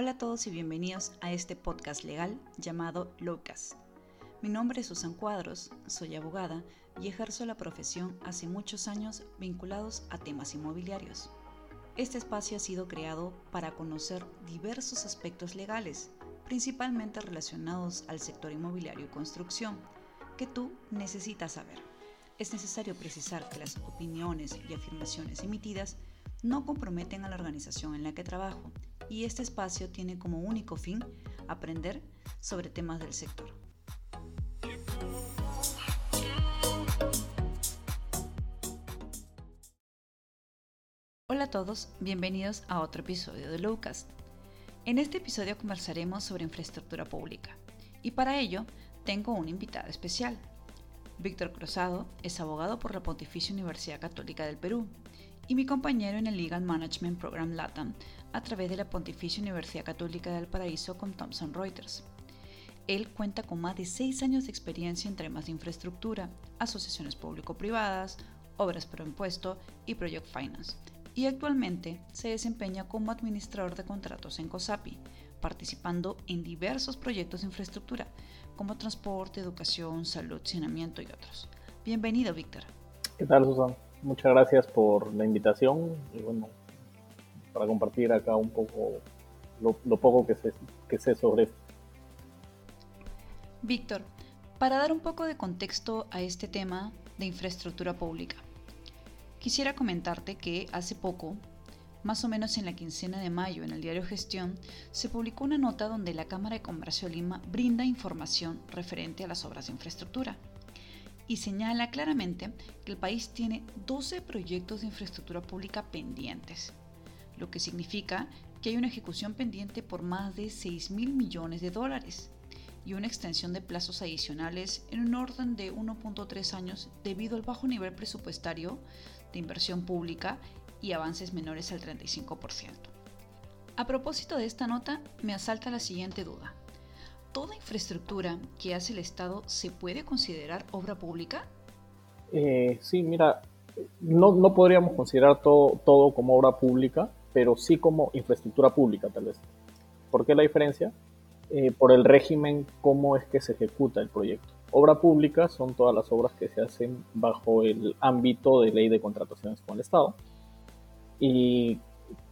Hola a todos y bienvenidos a este podcast legal llamado Locas. Mi nombre es Susan Cuadros, soy abogada y ejerzo la profesión hace muchos años vinculados a temas inmobiliarios. Este espacio ha sido creado para conocer diversos aspectos legales, principalmente relacionados al sector inmobiliario y construcción, que tú necesitas saber. Es necesario precisar que las opiniones y afirmaciones emitidas no comprometen a la organización en la que trabajo y este espacio tiene como único fin aprender sobre temas del sector. Hola a todos, bienvenidos a otro episodio de Lowcast. En este episodio conversaremos sobre infraestructura pública y para ello tengo una invitada especial. Víctor Cruzado es abogado por la Pontificia Universidad Católica del Perú y mi compañero en el Legal Management Program LATAM a través de la Pontificia Universidad Católica del Paraíso con Thomson Reuters. Él cuenta con más de seis años de experiencia en temas de infraestructura, asociaciones público-privadas, obras por impuesto y Project Finance, y actualmente se desempeña como administrador de contratos en COSAPI, participando en diversos proyectos de infraestructura, como transporte, educación, salud, saneamiento y otros. Bienvenido, Víctor. ¿Qué tal, Susan? Muchas gracias por la invitación y bueno, para compartir acá un poco lo, poco que sé, que sobre esto. Víctor, para dar un poco de contexto a este tema de infraestructura pública, quisiera comentarte que hace poco, más o menos en la quincena de mayo, en el diario Gestión, se publicó una nota donde la Cámara de Comercio Lima brinda información referente a las obras de infraestructura y señala claramente que el país tiene 12 proyectos de infraestructura pública pendientes, lo que significa que hay una ejecución pendiente por más de 6 mil millones de dólares y una extensión de plazos adicionales en un orden de 1.3 años debido al bajo nivel presupuestario de inversión pública y avances menores al 35%. A propósito de esta nota, me asalta la siguiente duda toda infraestructura que hace el Estado se puede considerar obra pública? Eh, sí, mira, no, no, podríamos considerar todo, todo como obra pública, pero sí como infraestructura pública tal vez. ¿Por qué la diferencia? Eh, por el régimen, cómo es que se ejecuta el proyecto. Obra pública son todas las obras que se hacen bajo el ámbito de ley de contrataciones con el Estado. Y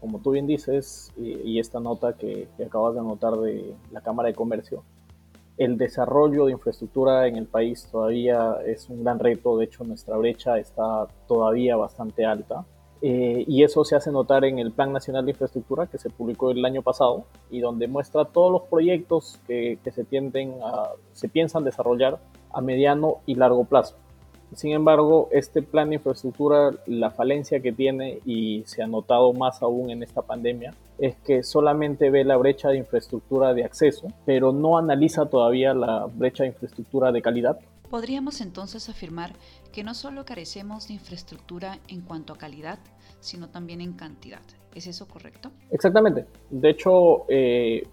como tú bien dices, y, esta nota que, acabas de anotar de la Cámara de Comercio, el desarrollo de infraestructura en el país todavía es un gran reto, de hecho nuestra brecha está todavía bastante alta. Eh, y eso se hace notar en el Plan Nacional de Infraestructura que se publicó el año pasado y donde muestra todos los proyectos que, que se, tienden a, se piensan desarrollar a mediano y largo plazo. Sin embargo, este plan de infraestructura, la falencia que tiene y se ha notado más aún en esta pandemia, es que solamente ve la brecha de infraestructura de acceso, pero no analiza todavía la brecha de infraestructura de calidad. Podríamos entonces afirmar que no solo carecemos de infraestructura en cuanto a calidad, sino también en cantidad. ¿Es eso correcto? Exactamente. De hecho, eh,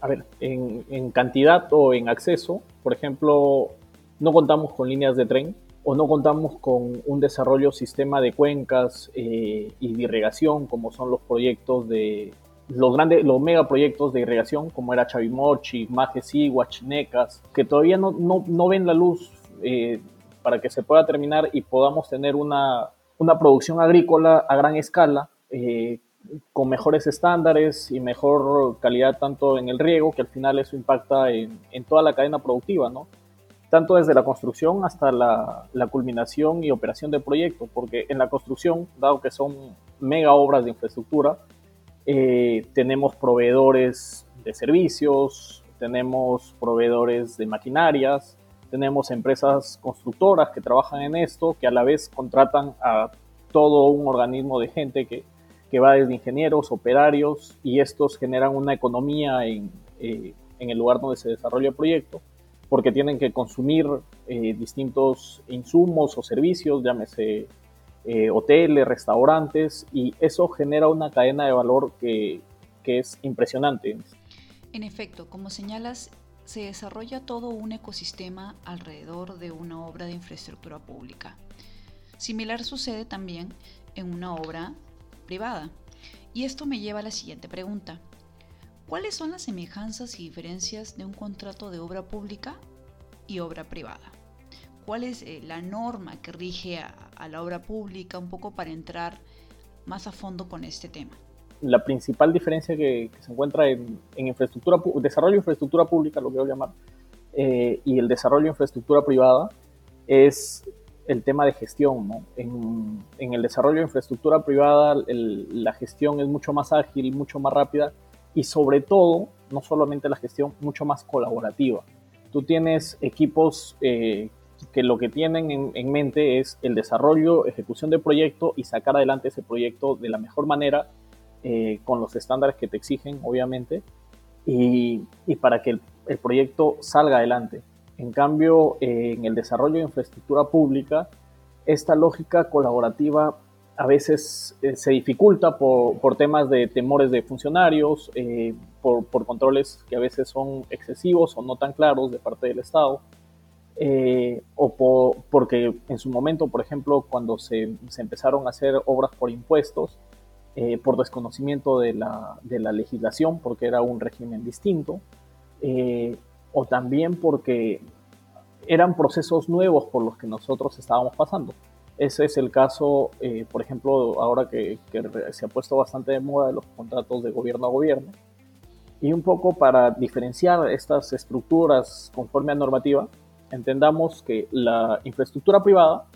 a ver, en, en cantidad o en acceso, por ejemplo, no contamos con líneas de tren o no contamos con un desarrollo sistema de cuencas eh, y de irrigación, como son los proyectos de los grandes, los megaproyectos de irrigación, como era Chavimochi, Majesi, Huachinecas, que todavía no, no, ven la luz eh, para que se pueda terminar y podamos tener una, una producción agrícola a gran escala, eh, con mejores estándares y mejor calidad tanto en el riego, que al final eso impacta en, en toda la cadena productiva, ¿no? Tanto desde la construcción hasta la, culminación y operación del proyecto, porque en la construcción, dado que son mega obras de infraestructura, eh, tenemos proveedores de servicios, tenemos proveedores de maquinarias, tenemos empresas constructoras que trabajan en esto, que a la vez contratan a todo un organismo de gente que, va desde ingenieros, operarios, y estos generan una economía en, eh, en el lugar donde se desarrolla el proyecto porque tienen que consumir eh, distintos insumos o servicios, llámese eh, hoteles, restaurantes, y eso genera una cadena de valor que, que es impresionante. En efecto, como señalas, se desarrolla todo un ecosistema alrededor de una obra de infraestructura pública. Similar sucede también en una obra privada. Y esto me lleva a la siguiente pregunta. ¿Cuáles son las semejanzas y diferencias de un contrato de obra pública y obra privada? ¿Cuál es eh, la norma que rige a, la obra pública? Un poco para entrar más a fondo con este tema. La principal diferencia que, se encuentra en, infraestructura, desarrollo de infraestructura pública, lo que a llamar, eh, y el desarrollo de infraestructura privada es el tema de gestión. ¿no? En, el desarrollo de infraestructura privada la gestión es mucho más ágil, mucho más rápida y sobre todo, no solamente la gestión, mucho más colaborativa. Tú tienes equipos eh, que lo que tienen en, mente es el desarrollo, ejecución de proyecto y sacar adelante ese proyecto de la mejor manera, eh, con los estándares que te exigen, obviamente, y, para que el proyecto salga adelante. En cambio, en el desarrollo de infraestructura pública, esta lógica colaborativa a veces eh, se dificulta por, temas de temores de funcionarios, eh, por, controles que a veces son excesivos o no tan claros de parte del Estado, eh, o porque en su momento, por ejemplo, cuando se, empezaron a hacer obras por impuestos, por desconocimiento de la, de la, legislación, porque era un régimen distinto, o también porque eran procesos nuevos por los que nosotros estábamos pasando. Ese es el caso, eh, por ejemplo, ahora que, se ha puesto bastante de moda los contratos de gobierno a gobierno. Y un poco para diferenciar estas estructuras conforme a normativa, entendamos que la infraestructura privada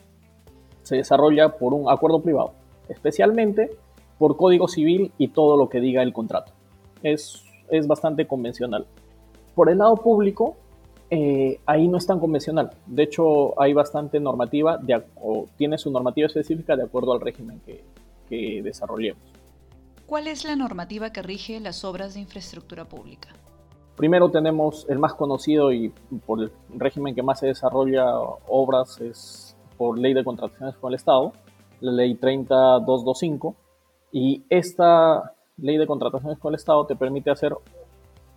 se desarrolla por un acuerdo privado, especialmente por código civil y todo lo que diga el contrato. Es, es bastante convencional. Por el lado público, eh, ahí no es tan convencional. De hecho, hay bastante normativa, o tiene su normativa específica de acuerdo al régimen que, que desarrollemos. ¿Cuál es la normativa que rige las obras de infraestructura pública? Primero tenemos el más conocido y por el régimen que más se desarrolla obras es por ley de contrataciones con el Estado, la ley 30225. Y esta ley de contrataciones con el Estado te permite hacer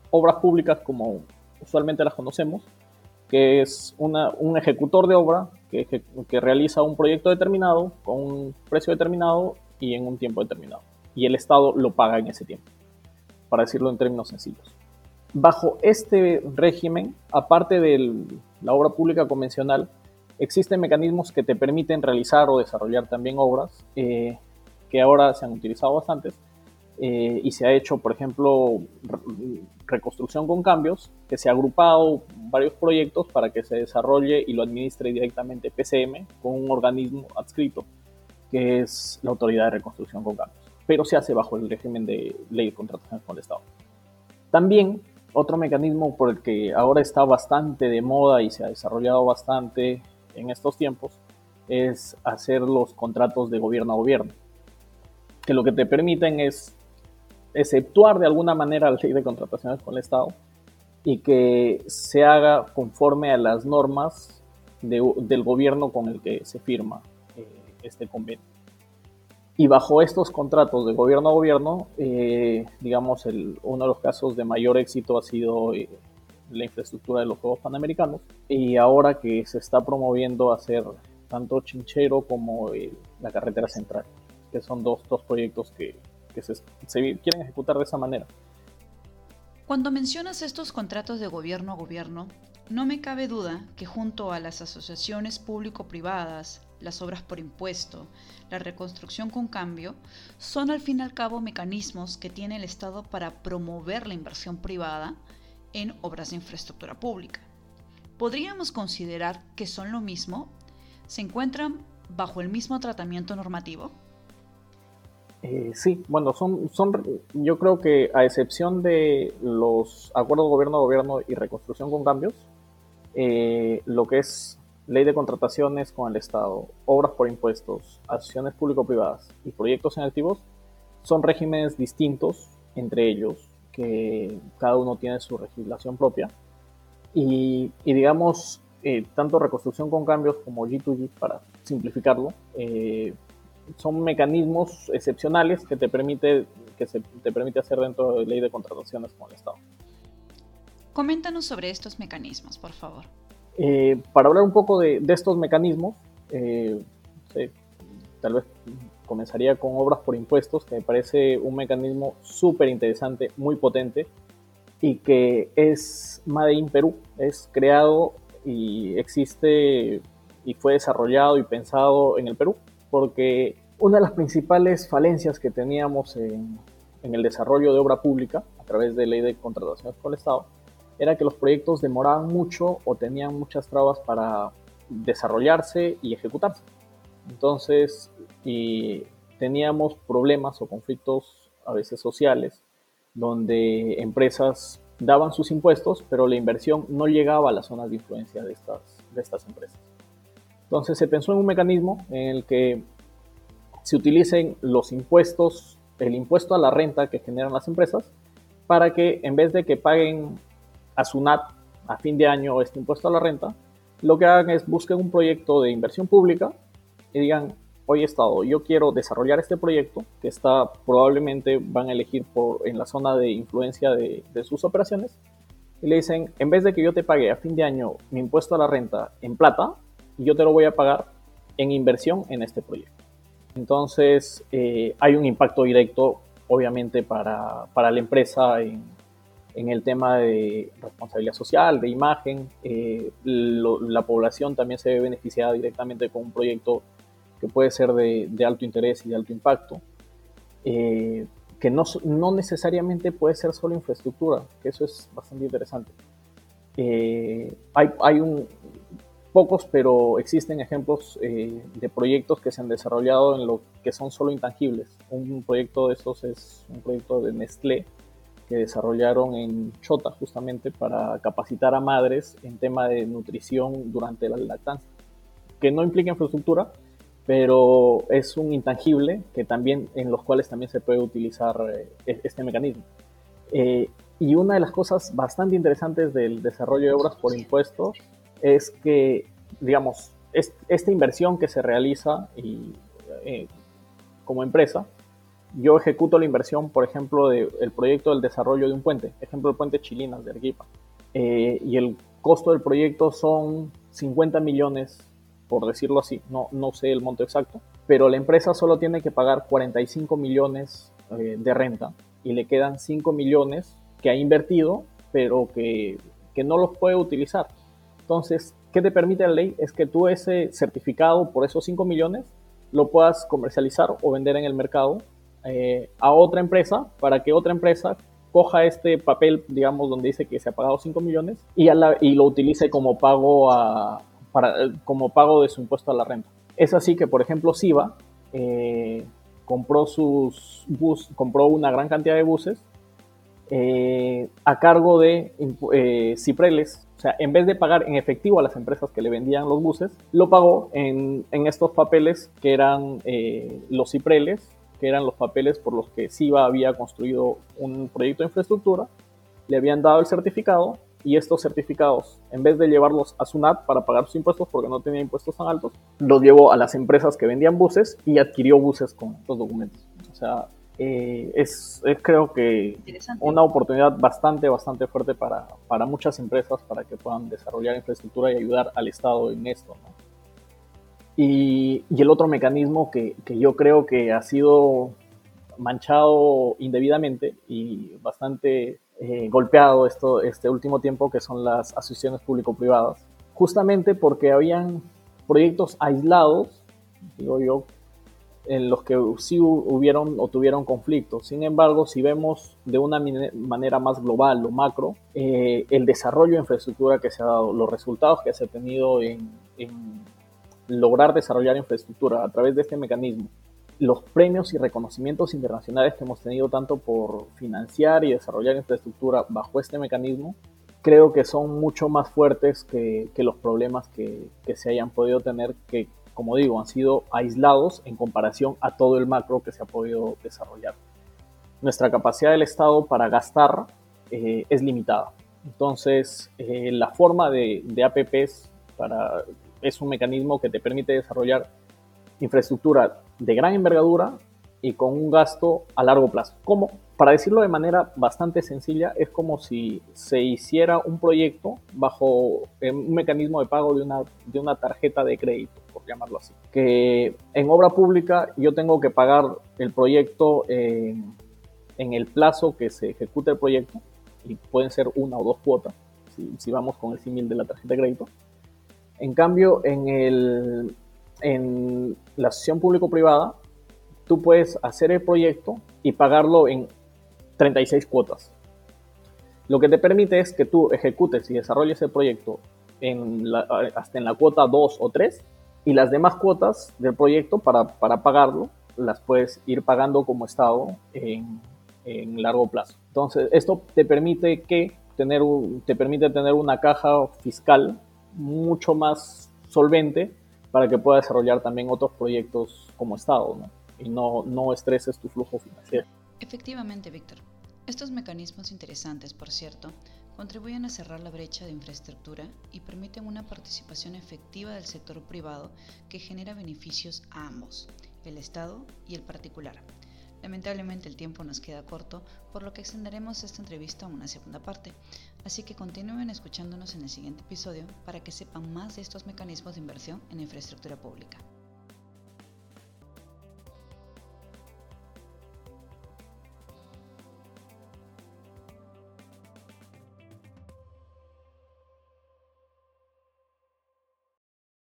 obras públicas como usualmente las conocemos, que es un ejecutor de obra que, realiza un proyecto determinado con un precio determinado y en un tiempo determinado. Y el Estado lo paga en ese tiempo, para decirlo en términos sencillos. Bajo este régimen, aparte de la obra pública convencional, existen mecanismos que te permiten realizar o desarrollar también obras eh, que ahora se han utilizado bastantes, eh, y se ha hecho, por ejemplo, reconstrucción con cambios, que se ha agrupado varios proyectos para que se desarrolle y lo administre directamente PCM con un organismo adscrito, que es la Autoridad de Reconstrucción con Cambios, pero se hace bajo el régimen de ley de contrataciones con el Estado. También otro mecanismo por el que ahora está bastante de moda y se ha desarrollado bastante en estos tiempos es hacer los contratos de gobierno a gobierno, que lo que te permiten es exceptuar de alguna manera la ley de contrataciones con el Estado y que se haga conforme a las normas del gobierno con el que se firma eh, este convenio. Y bajo estos contratos de gobierno a gobierno, eh, digamos, el, uno de los casos de mayor éxito ha sido eh, la infraestructura de los Juegos Panamericanos. Y ahora que se está promoviendo hacer tanto Chinchero como la carretera central, que son dos, dos proyectos que, que se, quieren ejecutar de esa manera. Cuando mencionas estos contratos de gobierno a gobierno, no me cabe duda que junto a las asociaciones público-privadas, las obras por impuesto, la reconstrucción con cambio, son al fin y al cabo mecanismos que tiene el Estado para promover la inversión privada en obras de infraestructura pública. ¿Podríamos considerar que son lo mismo? ¿Se encuentran bajo el mismo tratamiento normativo? Eh, sí, bueno, son, son, yo creo que a excepción de los acuerdos gobierno a gobierno y reconstrucción con cambios, eh, lo que es ley de contrataciones con el Estado, obras por impuestos, acciones público-privadas y proyectos en activos, son regímenes distintos entre ellos, que cada uno tiene su legislación propia. Y, digamos, eh, tanto reconstrucción con cambios como G2G, para simplificarlo, son mecanismos excepcionales que te permite, que se, te permite hacer dentro de la ley de contrataciones con el Estado. Coméntanos sobre estos mecanismos, por favor. Eh, para hablar un poco de, estos mecanismos, eh, tal vez comenzaría con obras por impuestos, que me parece un mecanismo súper interesante, muy potente, y que es Made in Perú, es creado y existe y fue desarrollado y pensado en el Perú, porque una de las principales falencias que teníamos en, en el desarrollo de obra pública a través de ley de contrataciones con el Estado era que los proyectos demoraban mucho o tenían muchas trabas para desarrollarse y ejecutarse. Entonces, y teníamos problemas o conflictos a veces sociales, donde empresas daban sus impuestos, pero la inversión no llegaba a las zonas de influencia de estas, de estas empresas. Entonces se pensó en un mecanismo en el que se utilicen los impuestos, el impuesto a la renta que generan las empresas, para que en vez de que paguen a SUNAT a fin de año este impuesto a la renta, lo que hagan es busquen un proyecto de inversión pública y digan, oye Estado, yo quiero desarrollar este proyecto que está probablemente van a elegir por, en la zona de influencia de, de sus operaciones y le dicen, en vez de que yo te pague a fin de año mi impuesto a la renta en plata, yo te lo voy a pagar en inversión en este proyecto. Entonces, eh, hay un impacto directo, obviamente, para, para la empresa en, en el tema de responsabilidad social, de imagen. Eh, la población también se ve beneficiada directamente con un proyecto que puede ser de, alto interés y de alto impacto, eh, que no, no, necesariamente puede ser solo infraestructura, que eso es bastante interesante. Hay, hay un, pocos, pero existen ejemplos de proyectos que se han desarrollado en lo que son solo intangibles. Un proyecto de estos es un proyecto de Nestlé, que desarrollaron en Chota justamente para capacitar a madres en tema de nutrición durante la lactancia, que no implica infraestructura, pero es un intangible que también en los cuales también se puede utilizar eh, este mecanismo. Eh, y una de las cosas bastante interesantes del desarrollo de obras por impuestos es que, digamos, esta inversión que se realiza y, eh, como empresa yo ejecuto la inversión, por ejemplo, del proyecto del desarrollo de un puente, ejemplo el puente Chilinas de Arequipa, eh, y el costo del proyecto son 50 millones, por decirlo así, no, no sé el monto exacto, pero la empresa solo tiene que pagar 45 millones eh, de renta y le quedan 5 millones que ha invertido, pero que, que no los puede utilizar. Entonces, ¿qué te permite la ley? Es que tú ese certificado por esos 5 millones lo puedas comercializar o vender en el mercado eh, a otra empresa para que otra empresa coja este papel, digamos, donde dice que se ha pagado 5 millones y, y lo utilice como pago, a, para, como pago de su impuesto a la renta. Es así que, por ejemplo, Siva eh, compró, sus bus, compró una gran cantidad de buses eh, a cargo de Cipreles. O sea, en vez de pagar en efectivo a las empresas que le vendían los buses, lo pagó en, estos papeles que eran los Cipreles que eran los papeles por los que SIVA había construido un proyecto de infraestructura, le habían dado el certificado y estos certificados, en vez de llevarlos a SUNAT para pagar sus impuestos porque no tenía impuestos tan altos, los llevó a las empresas que vendían buses y adquirió buses con estos documentos. O sea, eh, es, creo que una oportunidad bastante, bastante fuerte para, para muchas empresas para que puedan desarrollar infraestructura y ayudar al Estado en esto. ¿no? Y, el otro mecanismo que, yo creo que ha sido manchado indebidamente y bastante eh, golpeado esto, este último tiempo, que son las asociaciones público-privadas, justamente porque habían proyectos aislados, digo yo, en los que sí hubieron o tuvieron conflictos. Sin embargo, si vemos de una manera más global o macro, eh, el desarrollo de infraestructura que se ha dado, los resultados que se ha tenido en lograr desarrollar infraestructura a través de este mecanismo, los premios y reconocimientos internacionales que hemos tenido tanto por financiar y desarrollar infraestructura bajo este mecanismo, creo que son mucho más fuertes que, los problemas que, se hayan podido tener, que como digo, han sido aislados en comparación a todo el macro que se ha podido desarrollar. Nuestra capacidad del Estado para gastar eh, es limitada. Entonces, eh, la forma de, de APPs para es un mecanismo que te permite desarrollar infraestructura de gran envergadura y con un gasto a largo plazo. Como, para decirlo de manera bastante sencilla, es como si se hiciera un proyecto bajo un mecanismo de pago de una, de una tarjeta de crédito, por llamarlo así. Que en obra pública yo tengo que pagar el proyecto en, el plazo que se ejecute el proyecto, y pueden ser una o dos cuotas, si, si vamos con el símil de la tarjeta de crédito. En cambio, en, el, en la asociación público-privada, tú puedes hacer el proyecto y pagarlo en 36 cuotas. Lo que te permite es que tú ejecutes y desarrolles el proyecto en hasta en la cuota 2 o 3 y las demás cuotas del proyecto para, para pagarlo las puedes ir pagando como Estado en, en, largo plazo. Entonces, esto te permite, que tener te permite tener una caja fiscal mucho más solvente para que pueda desarrollar también otros proyectos como Estado, ¿no? Y no, no estreses tu flujo financiero. Efectivamente, Víctor. Estos mecanismos interesantes, por cierto, contribuyen a cerrar la brecha de infraestructura y permiten una participación efectiva del sector privado que genera beneficios a ambos, el Estado y el particular. Lamentablemente el tiempo nos queda corto, por lo que extenderemos esta entrevista a una segunda parte, así que continúen escuchándonos en el siguiente episodio para que sepan más de estos mecanismos de inversión en infraestructura pública.